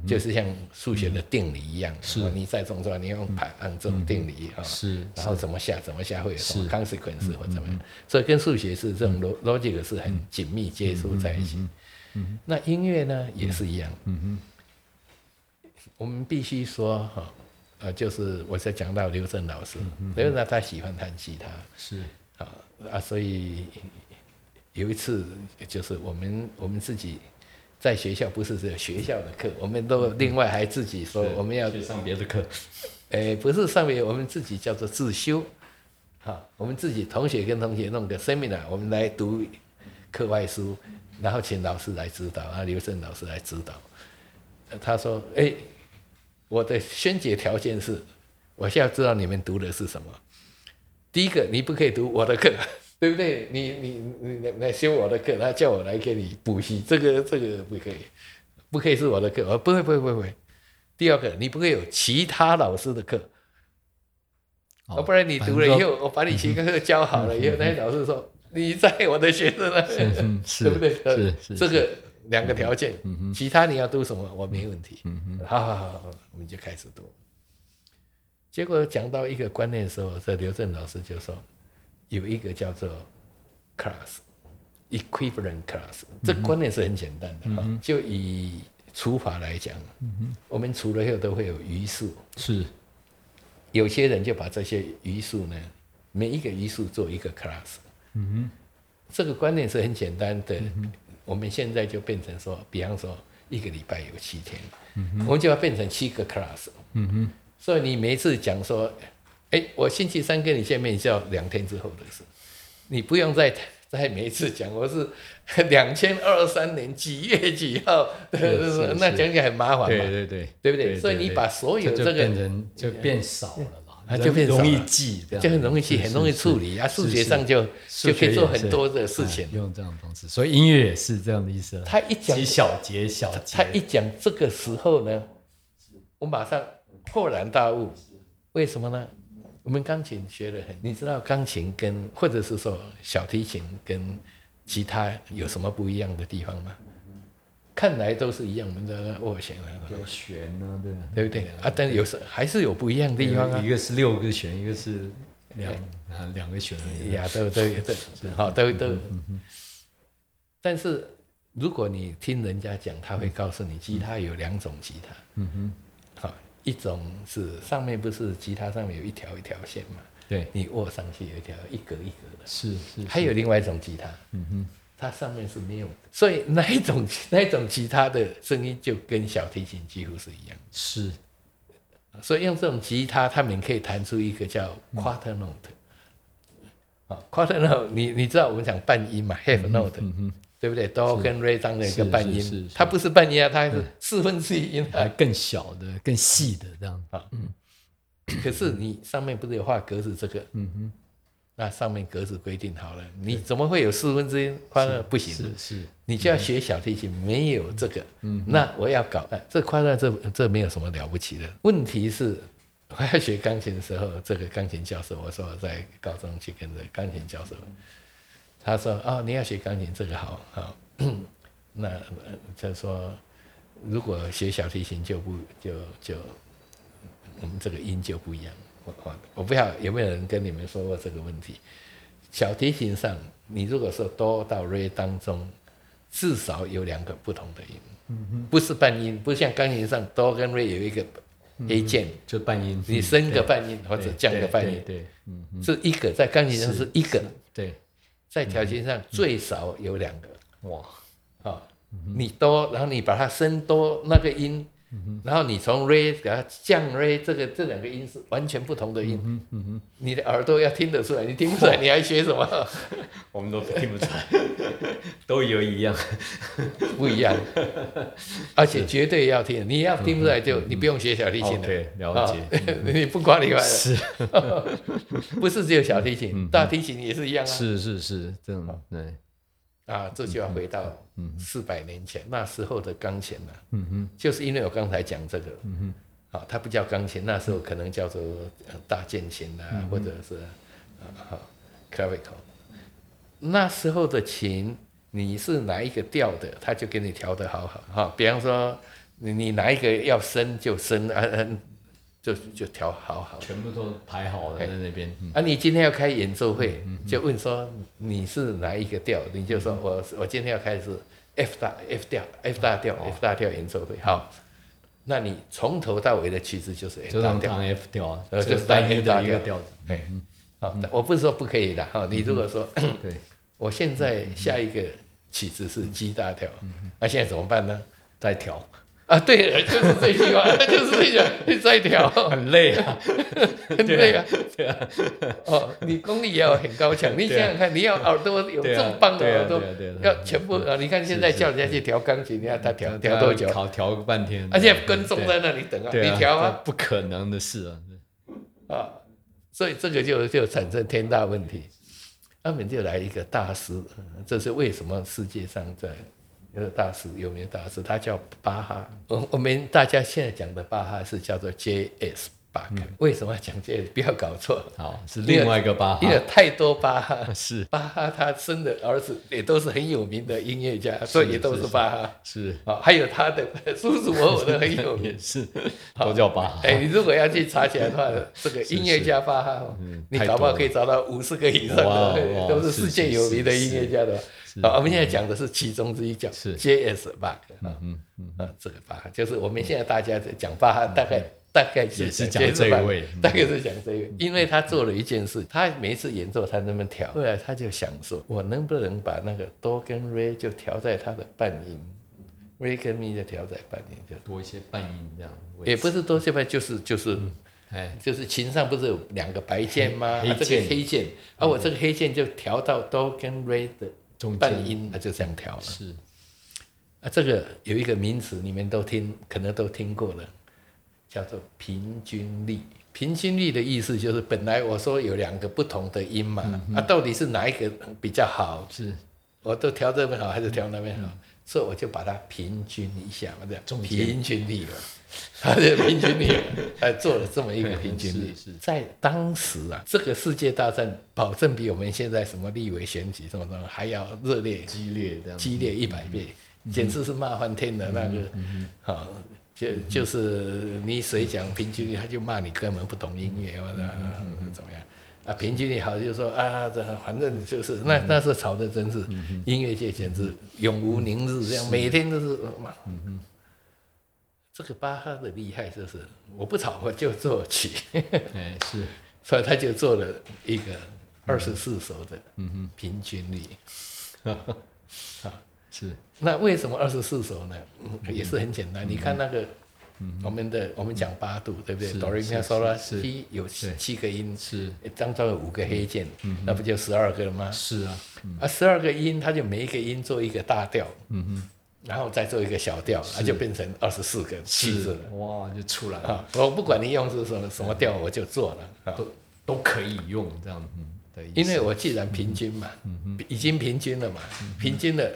就是像数学的定理一样，是，你再中出你用盘按这种定理啊，是，然后怎么下怎么下会有什么 consequence 或怎么样，所以跟数学是这种逻逻辑是很紧密接触在一起。嗯，那音乐呢也是一样。嗯哼，我们必须说哈，呃，就是我在讲到刘正老师，刘正他喜欢弹吉他，是啊啊，所以有一次就是我们我们自己在学校不是只有学校的课，我们都另外还自己说我们要去上别的课，诶，不是上面我们自己叫做自修，哈，我们自己同学跟同学弄个 seminar，我们来读课外书，然后请老师来指导，啊，刘正老师来指导。呃他说：“哎，我的宣解条件是，我现在知道你们读的是什么。第一个，你不可以读我的课，对不对？你你你来来修我的课，他叫我来给你补习，这个这个不可以，不可以是我的课，我不会不会不会不会。第二个，你不可以有其他老师的课。”不然你读了以后，我把你学科课教好了以后，那些老师说你在我的学生那 对不对？呃是是这个两个条件，其他你要读什么我没问题。嗯嗯好好好好，我们就开始读。结果讲到一个观念的时候，这刘正老师就说有一个叫做 class equivalent class，这观念是很简单的哈。就以除法来讲，我们除了以后都会有余数，是有些人就把这些余数呢，每一个余数做一个 class。嗯这个观念是很简单的。我们现在就变成说，比方说一个礼拜有七天，我们就要变成七个 class。嗯哼所以你每一次讲说，哎，我星期三跟你见面是要两天之后的事，你不用再再每一次讲我是 两千二三年几月几号，是是那讲起来很麻烦嘛，对对对。对不对？所以你把所有这个人就变少了 啊啦，就变容易记，就很容易记，很容易处理啊，数学上就就可以做很多的事情。哎。用这种方式，所以音乐也是这样的意思。他一讲几小节小节，他一讲这个时候呢，我马上豁然大悟，为什么呢？我们钢琴学得很，你知道钢琴跟或者是说小提琴跟吉他有什么不一样的地方吗？看来都是一样，我们的握弦啊，有弦呢，对对不对啊？但是有时还是有不一样的地方啊一。个是六个弦，一个是两啊两个弦。呀，都都都好，都都。但是如果你听人家讲，他会告诉你，吉他有两种吉他。嗯哼，好，一种是上面不是吉他上面有一条一条线嘛，对，你握上去有一条一格一格的。是是，还有另外一种吉他，嗯哼，它上面是没有的，所以那一种那一种吉他的声音就跟小提琴几乎是一样。是。所以用这种吉他，他们可以弹出一个叫 quarter note。啊，quarter note，你你知道我们讲半音嘛，half note，、嗯哼，对不对？哆跟瑞当的一个半音，它不是半音啊，它还是四分之一音啊。还更小的、更细的这样。可是你上面不是有画格子这个？嗯哼，那上面格子规定好了，你怎么会有四分之一宽呢？不行，是是，你就要学小提琴，没有这个，嗯那我要搞，哎这快乐这这没有什么了不起的。问题是，我要学钢琴的时候，这个钢琴教授，我说我在高中去跟着钢琴教授，他说哦，你要学钢琴这个好好，那呃他说如果学小提琴就不就就我们这个音就不一样。我我我不知道有没有人跟你们说过这个问题。小提琴上，你如果说哆到瑞当中，至少有两个不同的音，不是半音，不像钢琴上哆跟瑞有一个 A 键，就半音，你升个半音或者降个半音，对，对，嗯嗯，是一个，在钢琴上是一个，对，在条件上最少有两个。哇，啊、你多，然后你把它升多那个音，然后你从 re 给它降 re，这个这两个音是完全不同的音，嗯嗯，你的耳朵要听得出来，你听不出来，你还学什么？我们都听不出来，都以为一样。不一样，而且绝对要听，你要听不出来就你不用学小提琴了。哦对，了啊解，你不管你了，是。不是只有小提琴，大提琴也是一样啊。是是是，这种对，啊，这就要回到四百年前那时候的钢琴了。嗯哼，就是因为我刚才讲这个，嗯哼，啊，它不叫钢琴，那时候可能叫做呃大键琴啊，或者是啊好 clavicle。那时候的琴，你是哪一个调的，他就给你调的好好哈。比方说，你你哪一个要升就升啊，啊就就调好好。全部都排好了在那边，嗯。啊，你今天要开演奏会，就问说你是哪一个调，你就说我我今天要开始 F 大 F 调 F 大调 F 大调演奏会，好，那你从头到尾的曲子就是 F 大调。F 调啊，呃就是单一当 F 大调。的一个调子。哎，好，我不是说不可以的哈。你如果说 对，我现在下一个曲子是 G 大调，那现在怎么办呢？再调，啊，对，就是这句话，就是这句话，你再调，很累啊。很累啊。哦，你功力也要很高强。你想想看，你要耳朵有对啊这么棒的对啊耳朵对啊对啊，要全部啊！你看现在叫人家去调钢琴，你看他调调多久？调调个半天，而且跟踪在那里等啊，你调啊不可能的事啊。啊！所以这个就就产生天大问题。他们就来一个大师，这是为什么世界上在有个大师有名大师，他叫巴哈。我我们大家现在讲的巴哈是叫做 J.S. 为什么要讲 J？不要搞错，好，是另外一个巴因为，太多巴哈。是巴哈他生的儿子也都是很有名的音乐家，所以也都是巴哈。是啊，还有他的 叔叔我我都很有名。是，都叫巴哈。哎，你如果要去查起来的话，这个音乐家巴哈哦，你搞不好可以找到五十个以上的，哇都是世界有名的音乐家的。好，我们现在讲的是其中之一，叫 J.S. 巴克啊，嗯嗯，啊，这个巴哈就是我们现在大家在讲巴哈，大概大概也是讲这位大概是讲这位，因为他做了一件事，他每一次演奏他那么调，后来他就想说，我能不能把那个哆跟 re 就调在他的半音，re 跟 mi 就调在半音，就。多一些半音这样。也不是多些半，就是就是。哎，就是琴上不是有两个白键吗？啊这黑键。个黑键，而我这个黑键就调到哆跟 re 的中间。半音，那就这样调了。是。啊，这个有一个名词，你们都听，可能都听过了，叫做平均力。平均力的意思就是，本来我说有两个不同的音嘛，啊，到底是哪一个比较好？是我都调这边好还是调那边好？所以我就把它平均一下嘛，这样平均力了，他的平均力，还做了这么一个 平均力。在当时啊，这个世界大战保证比我们现在什么立委选举什么什么还要热烈激烈这样。激烈一百倍，简直是骂翻天的那个，好、就就是你谁讲平均律，他就骂你根本不懂音乐，或者怎么样。啊？平均力好就是说啊，这反正就是那那是吵的真是音乐界简直永无宁日，这样每天都是骂。这个巴哈的厉害就是我不吵我就作曲，哎，是。所以他就做了一个二十四首的平均力。是。那为什么二十四首呢？嗯也是很简单，你看那个，我们的我们讲八度，对不对？是哆瑞咪是发嗦啦是西有七个音，是。当中有五个黑键，那不就十二个了吗？是啊，啊，十二个音，它就每一个音做一个大调，嗯哼，然后再做一个小调，它就变成二十四个曲子是。了。哇，就出来了，啊，我不管你用是什么什么调，我就做了啊。都都可以用这样，嗯的。因为我既然平均嘛，已经平均了嘛，平均了，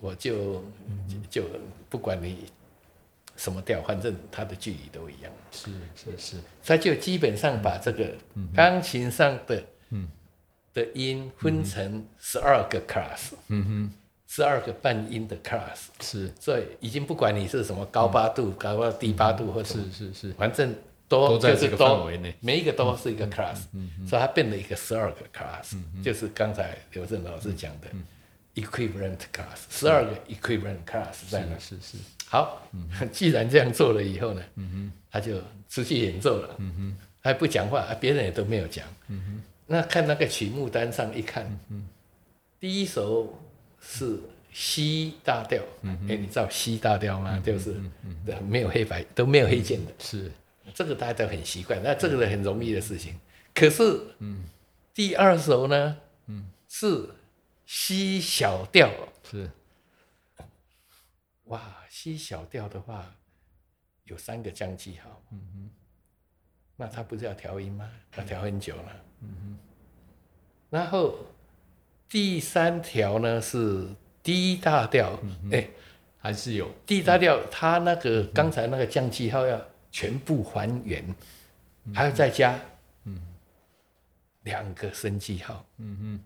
我就就不管你什么调，反正它的距离都一样，是是是，他就基本上把这个钢琴上的的音分成十二个 class，嗯哼。十二个半音的 class，是。所以已经不管你是什么高八度、高到低八度或是是是，反正都都在这个就是都范围内。每一个都是一个 class，、所以它变了一个十二个 class，、就是刚才刘正老师讲的 equivalent class，十二个 equivalent class 在那。是是。好，既然这样做了以后呢，他就出去演奏了，还不讲话，啊别人也都没有讲。那看那个曲目单上一看，第一首是 C 大调，哎，你知道 C 大调吗？就是没有黑白，都没有黑键的。是。这个大家都很习惯，那这个是很容易的事情。可是，第二首呢，是 C 小调，是。哇，C 小调的话有三个降记号，那他不是要调音吗？要调很久了，然后第三条呢是 D 大调，哎、还是有。D 大调，它那个刚才那个降记号要全部还原，还要再加嗯。两个升记号，嗯哼，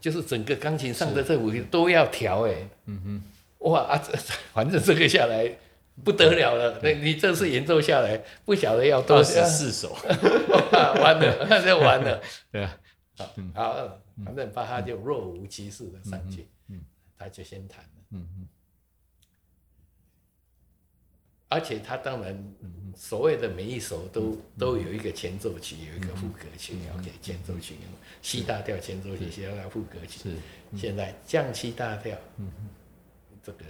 就是整个钢琴上的这五音都要调哎，嗯哼，哇啊，这 反正这个下来不得了了，那你这次演奏下来，不晓得要多二少十，四首，哇完了，那就完了。对啊，好，好，反正巴哈就若无其事的上去，嗯他就先弹了。而且他当然所谓的每一首都都有一个前奏曲，有一个副歌曲，OK，前奏曲，C 大调前奏曲西大调副歌曲。是。现在降 C 大调，这个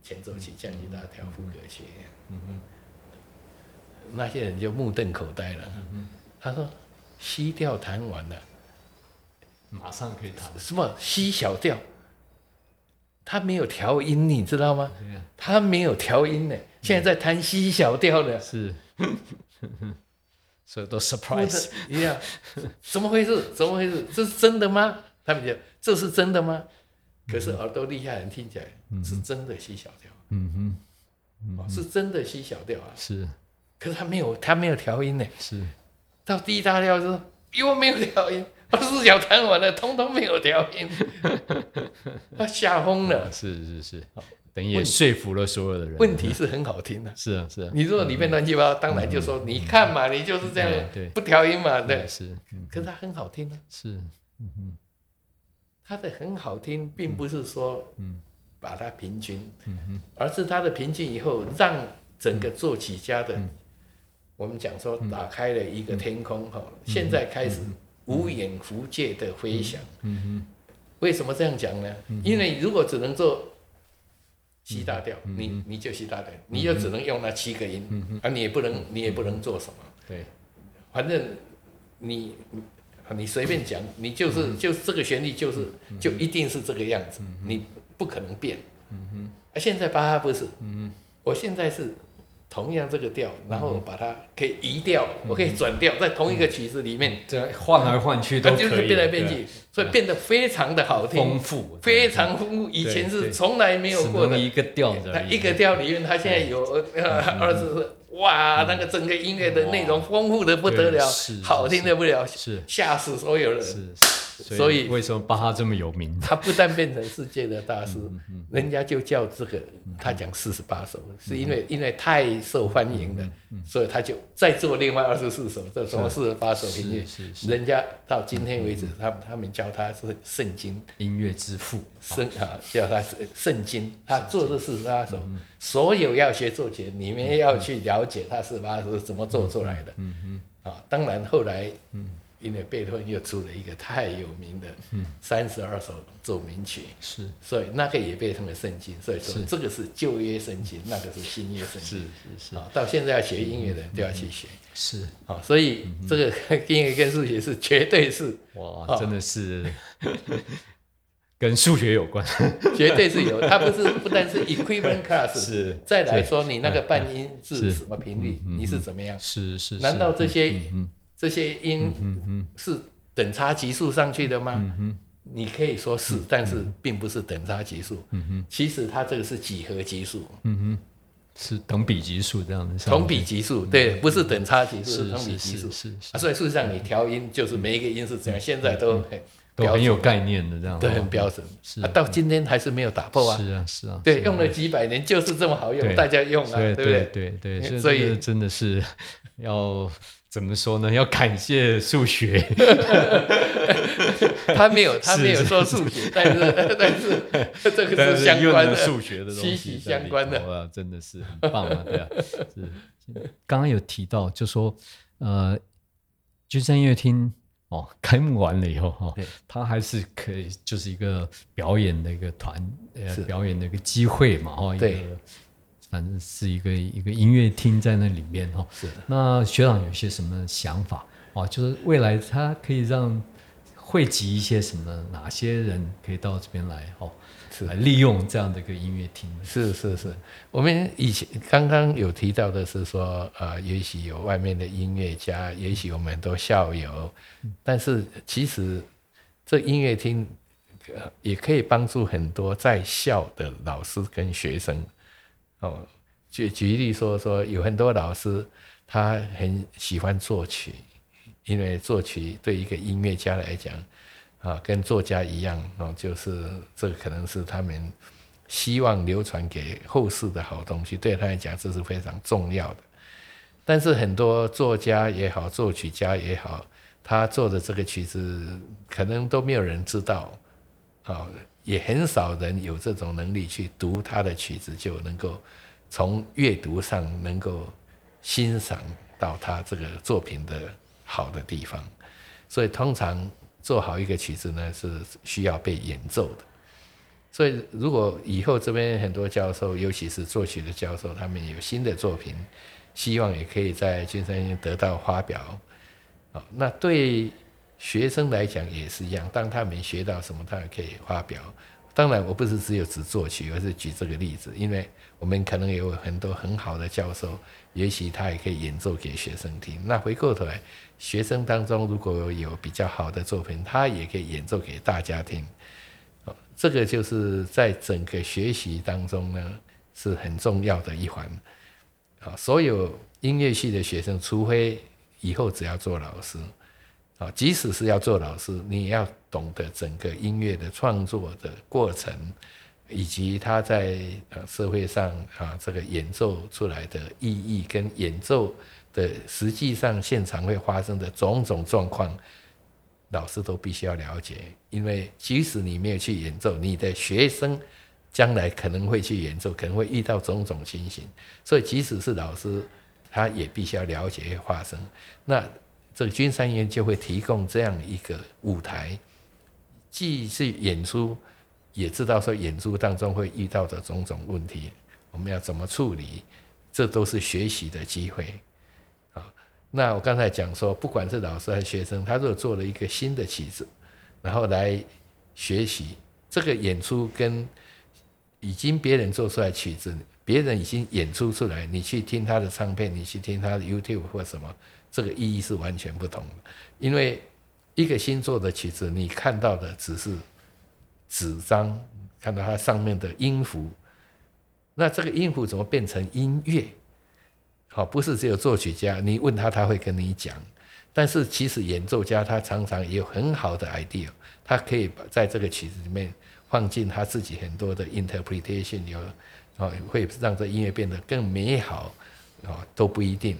前奏曲降 C 大调副歌曲，那些人就目瞪口呆了。他说，C 调弹完了，马上可以弹。什么 C 小调？他没有调音，你知道吗？他没有调音呢，现在在弹西小调的。是，所以都 surprise。一样，怎么回事？怎么回事？这是真的吗？他们讲这是真的吗？可是耳朵厉害人听起来是真的西小调，嗯哦是真的西小调啊，。是可是他没有，他没有调音呢。是，到 D 大调之后又没有调音，二十四小弹完了，通通没有调音，他吓疯了。是是是，等于也说服了所有的人。问题是很好听的、是啊是啊，你如果里面乱七八糟，当然就说你看嘛，你就是这样不调音嘛，对。是嗯可是它很好听啊，是它的很好听，并不是说嗯把它平均，嗯哼。而是它的平均以后，让整个作曲家的，嗯。我们讲说打开了一个天空哈，现在开始无影无界的飞翔。嗯哼为什么这样讲呢？因为如果只能做 C 大调，你你就吸大调，你就只能用那七个音，啊，你也不能你也不能做什么，对。反正你你随便讲，你就是就是这个旋律就是就一定是这个样子，你不可能变。啊，现在巴哈不是，我现在是同样这个调，然后把它可以移调，我可以转调，在同一个曲子里面，这换来换去它都可以，就是变来变去，所以变得非常的好听丰，富，非常丰富，以前是从来没有过的。一个调子它，一个调里面，它现在有呃二十，哇，那个整个音乐的内容丰富的不得了好听的不了，是吓死所有人。是，所以为什么巴哈这么有名？他不但变成世界的大师，嗯人家就叫这个，他讲四十八首，是因为因为太受欢迎嗯了，所以他就再做另外二十四首，这什么四十八首音乐人家到今天为止，他们他们叫他是圣经。音乐之父，圣啊，叫他是圣经，他做这四十八首，所有要学作曲，你们要去了解他四十八首是怎么做出来的。嗯嗯，啊，当然后来，嗯，因为贝多芬又出了一个太有名的三十二首奏鸣曲，是。所以那个也被称为圣经。所以说这个是旧约圣经，那个是新约圣经。是是啊，到现在要学音乐的人都要去学。是，啊，所以这个音乐跟数学是绝对是哇，真的是跟数学有关，绝对是有，它不是不但是 equivalent class，是再来说你那个半音是是。什么频率，你是怎么样？是是，难道这些嗯这些音是等差级数上去的吗？嗯你可以说是，但是并不是等差级数。其实它这个是几何级数，是等比级数这样的，同比级数，对，不是等差级数，是是同比是级数。是。所以事实上你调音就是每一个音是怎样，现在都很都很有概念的这样，都很标准，是。啊，到今天还是没有打破啊。是啊是啊，对，用了几百年就是这么好用，大家用啊，对对不对？对对对，所以真的是 要怎么说呢？要感谢数学，他没有，他是没有说数学，但是 但是这个是相关的数学的东西息息相关的。头啊，真的是很棒啊，对啊，是。刚刚有提到，就说呃，军山音乐厅哦，开幕完了以后哈、哦对，它还是可以就是一个表演的一个团呃表演的一个机会嘛哈、哦，一对。个反正是一个一个音乐厅在那里面哈、哦。是的那学长有些什么想法哦？就是未来它可以让汇集一些什么哪些人可以到这边来哦，是来利用这样的一个音乐厅？是是是，我们以前刚刚有提到的是说，呃，也许有外面的音乐家，也许有很多校友，但是其实这音乐厅、呃、也可以帮助很多在校的老师跟学生。哦，举举例说说，有很多老师他很喜欢作曲，因为作曲对一个音乐家来讲，啊，跟作家一样哦，就是这可能是他们希望流传给后世的好东西，对他来讲这是非常重要的。但是很多作家也好，作曲家也好，他做的这个曲子可能都没有人知道，啊，也很少人有这种能力去读他的曲子就能够从阅读上能够欣赏到他这个作品的好的地方。所以通常做好一个曲子呢，是需要被演奏的。所以如果以后这边很多教授，尤其是作曲的教授，他们有新的作品，希望也可以在金山得到发表。好，那对学生来讲也是一样，当他们学到什么，他也可以发表。当然，我不是只有指作曲，而是举这个例子，因为我们可能有很多很好的教授，也许他也可以演奏给学生听。那回过头来，学生当中如果有比较好的作品，他也可以演奏给大家听。这个就是在整个学习当中呢，是很重要的一环。啊，所有音乐系的学生，除非以后只要做老师。啊，即使是要做老师，你也要懂得整个音乐的创作的过程，以及他在呃社会上啊这个演奏出来的意义跟演奏的实际上现场会发生的种种状况，老师都必须要了解。因为即使你没有去演奏，你的学生将来可能会去演奏，可能会遇到种种情形，所以即使是老师，他也必须要了解发生那。这个军山院就会提供这样一个舞台，既是演出，也知道说演出当中会遇到的种种问题，我们要怎么处理，这都是学习的机会。啊，那我刚才讲说，不管是老师还是学生，他如果做了一个新的曲子，然后来学习这个演出，跟已经别人做出来曲子，别人已经演出出来，你去听他的唱片，你去听他的 YouTube 或什么。这个意义是完全不同的，因为一个星座的曲子，你看到的只是纸张，看到它上面的音符，那这个音符怎么变成音乐？好，不是只有作曲家，你问他他会跟你讲，但是其实演奏家他常常也有很好的 idea，他可以把在这个曲子里面放进他自己很多的 interpretation，有啊会让这音乐变得更美好啊都不一定。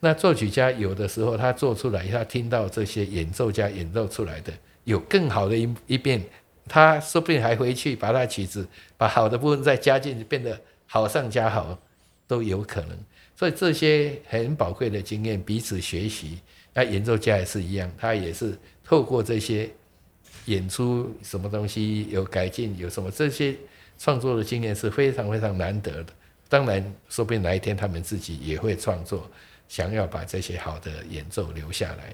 那作曲家有的时候他做出来，他听到这些演奏家演奏出来的有更好的一一遍，他说不定还回去把他曲子把好的部分再加进去，变得好上加好都有可能。所以这些很宝贵的经验彼此学习。那演奏家也是一样，他也是透过这些演出什么东西有改进，有什么这些创作的经验是非常非常难得的。当然，说不定哪一天他们自己也会创作。想要把这些好的演奏留下来，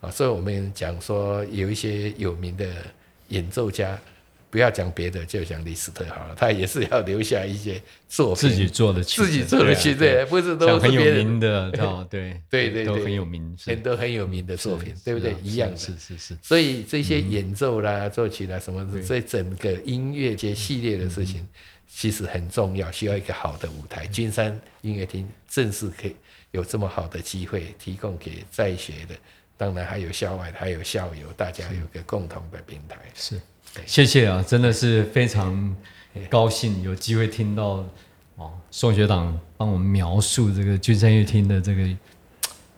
啊，所以我们讲说有一些有名的演奏家，不要讲别的，就讲李斯特好了，他也是要留下一些作品，自己做的曲，自己做的曲，对，不是都是很有名的，对对对，都很有名，很多很有名的作品，对不对？一样的，是是是。所以这些演奏啦、作曲啦什么的，这整个音乐节系列的事情，其实很重要，需要一个好的舞台。金山音乐厅正是可以。有这么好的机会提供给在学的，当然还有校外，还有校友，大家有个共同的平台。是，谢谢啊，真的是非常高兴有机会听到哦，宋学长帮我们描述这个君山乐厅的这个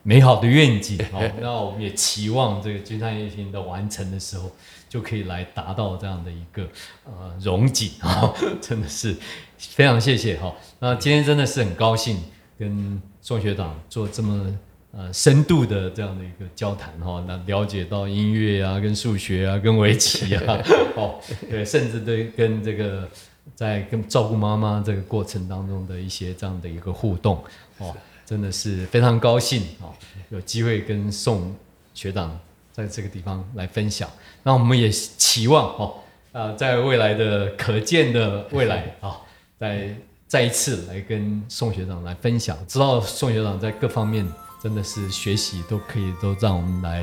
美好的愿景。好，那我们也期望这个君山乐厅的完成的时候，就可以来达到这样的一个呃荣景啊，真的是非常谢谢哈。那今天真的是很高兴跟。宋学长做这么呃深度的这样的一个交谈哈，那了解到音乐啊、跟数学啊、跟围棋啊，哦，对，甚至对跟这个在跟照顾妈妈这个过程当中的一些这样的一个互动，哦，真的是非常高兴哦，有机会跟宋学长在这个地方来分享。那我们也期望哦，啊，在未来的可见的未来啊，在。再一次来跟宋学长来分享，知道宋学长在各方面真的是学习都可以都让我们来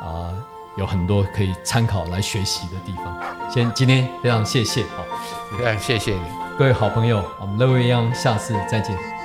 啊有很多可以参考来学习的地方。先今天非常谢谢，啊，非常谢谢你，各位好朋友，我们乐未央下次再见。